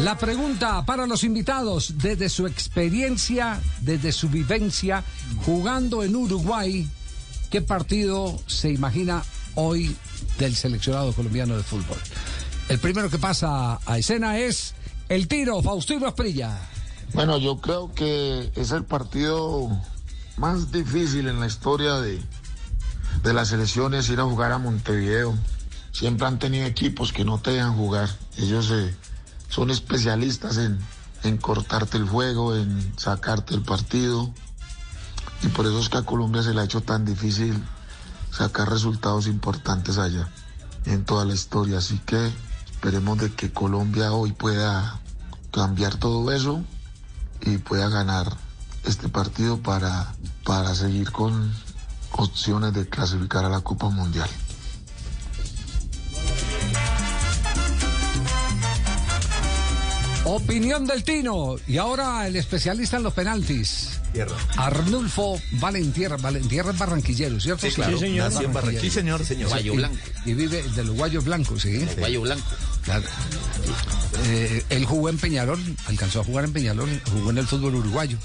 La pregunta para los invitados, desde su experiencia, desde su vivencia, jugando en Uruguay, ¿qué partido se imagina hoy del seleccionado colombiano de fútbol? El primero que pasa a escena es el tiro, Faustino Esprilla. Bueno, yo creo que es el partido más difícil en la historia de, de las selecciones ir a jugar a Montevideo. Siempre han tenido equipos que no te dejan jugar. Ellos eh, son especialistas en, en cortarte el juego, en sacarte el partido. Y por eso es que a Colombia se le ha hecho tan difícil sacar resultados importantes allá en toda la historia. Así que esperemos de que Colombia hoy pueda cambiar todo eso y pueda ganar este partido para, para seguir con opciones de clasificar a la Copa Mundial. Opinión del Tino. Y ahora el especialista en los penaltis. Arnulfo Valentierra. Valentierra es barranquillero, ¿cierto? Sí, claro. Sí, señor. Sí, señor. señor. Guayo Blanco. Y, vive del Guayo Blanco, ¿sí? Guayo Blanco. Claro. Eh, él jugó en Peñarol, alcanzó a jugar en Peñarol, jugó en el fútbol uruguayo.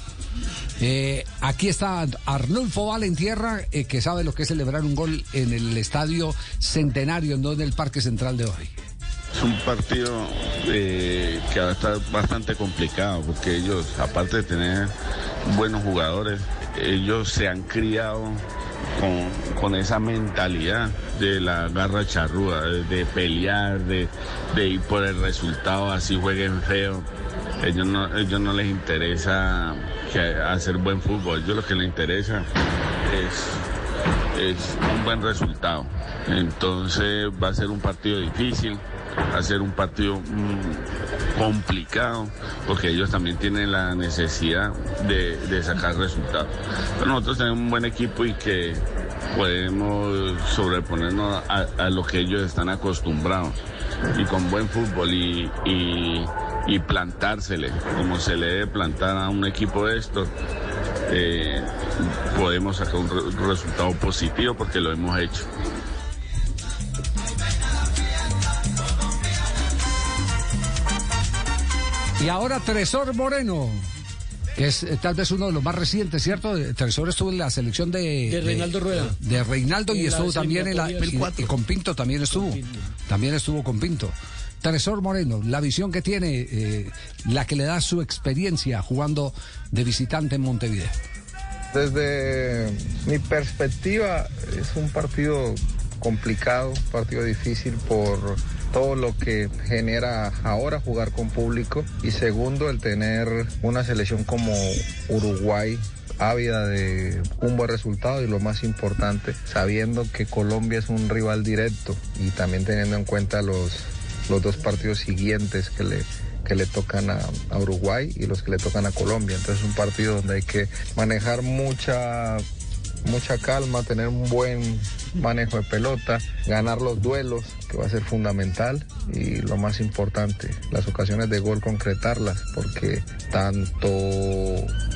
Eh, aquí está Arnulfo Valentierra, eh, que sabe lo que es celebrar un gol en el estadio Centenario, no en el Parque Central de hoy. Es un partido eh, que va a estar bastante complicado porque ellos, aparte de tener buenos jugadores, ellos se han criado con, esa mentalidad de la garra charrúa, de, pelear, de, ir por el resultado, así jueguen feo. Ellos no, ellos no les interesa hacer buen fútbol, ellos lo que les interesa es es un buen resultado. Entonces va a ser un partido difícil, ser un partido mm, complicado, porque ellos también tienen la necesidad de, sacar resultados. Pero nosotros tenemos un buen equipo y que podemos sobreponernos a, lo que ellos están acostumbrados. Y con buen fútbol y, y, y plantársele, como se le debe plantar a un equipo de estos, eh, podemos sacar un resultado positivo porque lo hemos hecho. Y ahora Tresor Moreno, que es eh, tal vez uno de los más recientes, ¿cierto? Eh, Tresor estuvo en la selección de... De Reinaldo Rueda. De Reinaldo y estuvo también en la... Y, y con Pinto también estuvo. Pinto. También estuvo con Pinto. Tresor Moreno, la visión que tiene, eh, la que le da su experiencia jugando de visitante en Montevideo. Desde mi perspectiva es un partido complicado, un partido difícil por todo lo que genera ahora jugar con público y segundo el tener una selección como Uruguay ávida de un buen resultado y lo más importante, sabiendo que Colombia es un rival directo y también teniendo en cuenta los, los dos partidos siguientes que le, que le tocan a, a Uruguay y los que le tocan a Colombia. Entonces es un partido donde hay que manejar mucha mucha calma, tener un buen manejo de pelota, ganar los duelos, que va a ser fundamental, y lo más importante, las ocasiones de gol concretarlas, porque tanto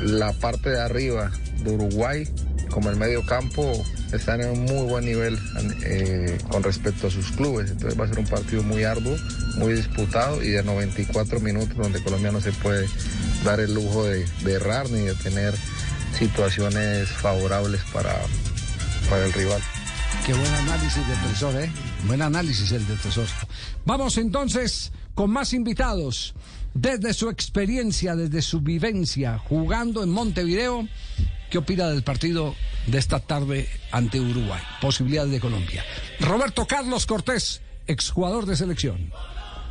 la parte de arriba de Uruguay como el medio campo están en un muy buen nivel eh, con respecto a sus clubes, entonces va a ser un partido muy arduo, muy disputado y de 94 minutos donde Colombia no se puede dar el lujo de, de errar ni de tener situaciones favorables para, para el rival. Qué buen análisis del Tresor, ¿eh? Buen análisis el del Tresor. Vamos entonces con más invitados. Desde su experiencia, desde su vivencia jugando en Montevideo, ¿qué opina del partido de esta tarde ante Uruguay? Posibilidades de Colombia. Roberto Carlos Cortés, exjugador de selección.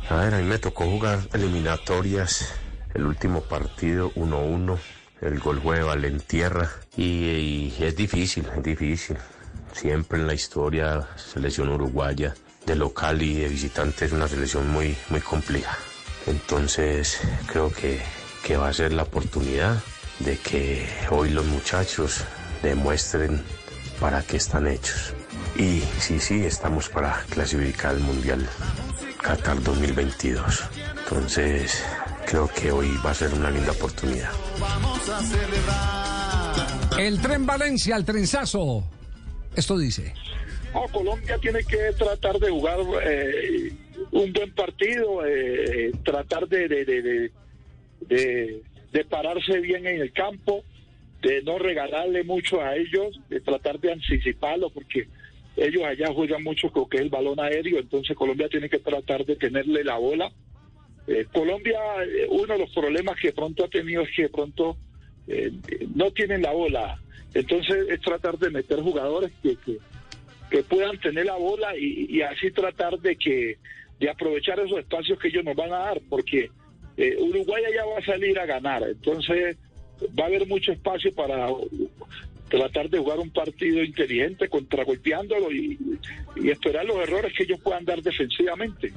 A ver, a mí me tocó jugar eliminatorias, el último partido 1-1, el gol fue de Valentierra y, y es difícil, es difícil. Siempre en la historia, selección uruguaya, de local y de visitante es una selección muy, muy compleja. Entonces creo que, que va a ser la oportunidad de que hoy los muchachos demuestren para qué están hechos. Y sí, sí, estamos para clasificar al Mundial Qatar 2022. Entonces, creo que hoy va a ser una linda oportunidad. El tren Valencia, el trenzazo. Esto dice. No, Colombia tiene que tratar de jugar eh, un buen partido, eh, tratar de, de, de, pararse bien en el campo, de no regalarle mucho a ellos, de tratar de anticiparlo, porque ellos allá juegan mucho con que es el balón aéreo, entonces Colombia tiene que tratar de tenerle la bola. Eh, Colombia, eh, uno de los problemas que pronto ha tenido es que pronto no tienen la bola, entonces es tratar de meter jugadores que, que, puedan tener la bola y, y así tratar de que de aprovechar esos espacios que ellos nos van a dar, porque eh, Uruguay ya va a salir a ganar, entonces va a haber mucho espacio para tratar de jugar un partido inteligente, contragolpeándolo y, y esperar los errores que ellos puedan dar defensivamente.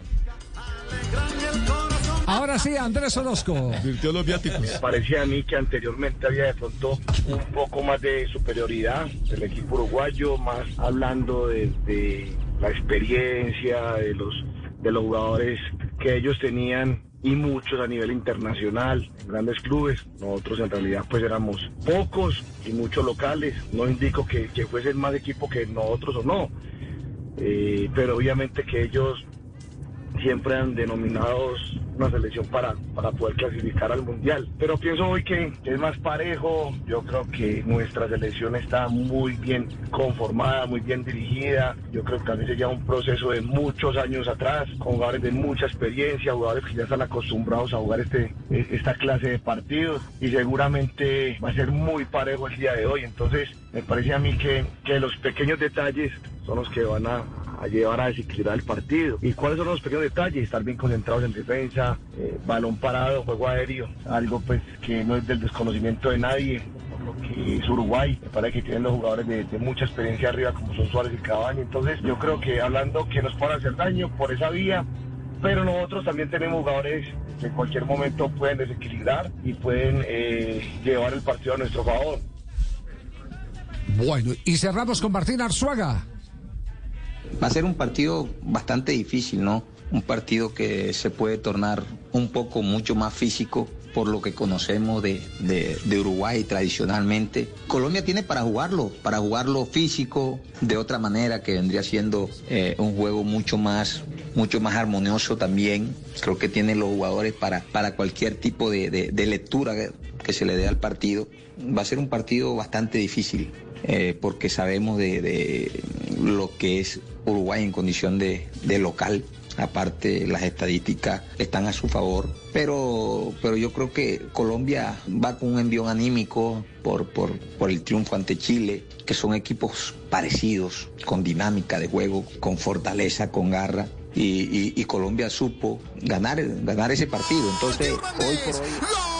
Ahora sí, Andrés Orozco. Virtió los viáticos. Me parecía a mí que anteriormente había de pronto un poco más de superioridad del equipo uruguayo, más hablando de, de la experiencia, de los de los jugadores que ellos tenían y muchos a nivel internacional, grandes clubes. Nosotros en realidad pues éramos pocos y muchos locales. No indico que, que fuesen más equipo que nosotros o no, eh, pero obviamente que ellos siempre han denominado una selección para, para poder clasificar al Mundial. Pero pienso hoy que es más parejo, yo creo que nuestra selección está muy bien conformada, muy bien dirigida, yo creo que también se lleva un proceso de muchos años atrás, con jugadores de mucha experiencia, jugadores que ya están acostumbrados a jugar este, esta clase de partidos. Y seguramente va a ser muy parejo el día de hoy, entonces me parece a mí que, que los pequeños detalles son los que van a, a llevar a desequilibrar el partido. ¿Y cuáles son los pequeños detalles? Estar bien concentrados en defensa, eh, balón parado, juego aéreo, algo pues que no es del desconocimiento de nadie, lo que es Uruguay, me parece que tienen los jugadores de, mucha experiencia arriba como son Suárez y Cavani, entonces yo creo que hablando que nos puedan hacer daño por esa vía, pero nosotros también tenemos jugadores que en cualquier momento pueden desequilibrar y pueden eh, llevar el partido a nuestro favor. Bueno, y cerramos con Martín Arzuaga. Va a ser un partido bastante difícil, ¿no? Un partido que se puede tornar un poco mucho más físico por lo que conocemos de, Uruguay tradicionalmente. Colombia tiene para jugarlo, para jugarlo físico, de otra manera que vendría siendo eh, un juego mucho más, mucho más armonioso también. Creo que tiene los jugadores para, para cualquier tipo de, lectura que se le dé al partido. Va a ser un partido bastante difícil. Eh, porque sabemos de, lo que es Uruguay en condición de, local. Aparte, las estadísticas están a su favor. Pero, pero yo creo que Colombia va con un envión anímico por, por, por el triunfo ante Chile, que son equipos parecidos, con dinámica de juego, con fortaleza, con garra. Y, y Colombia supo ganar, ganar ese partido. Entonces, hoy por.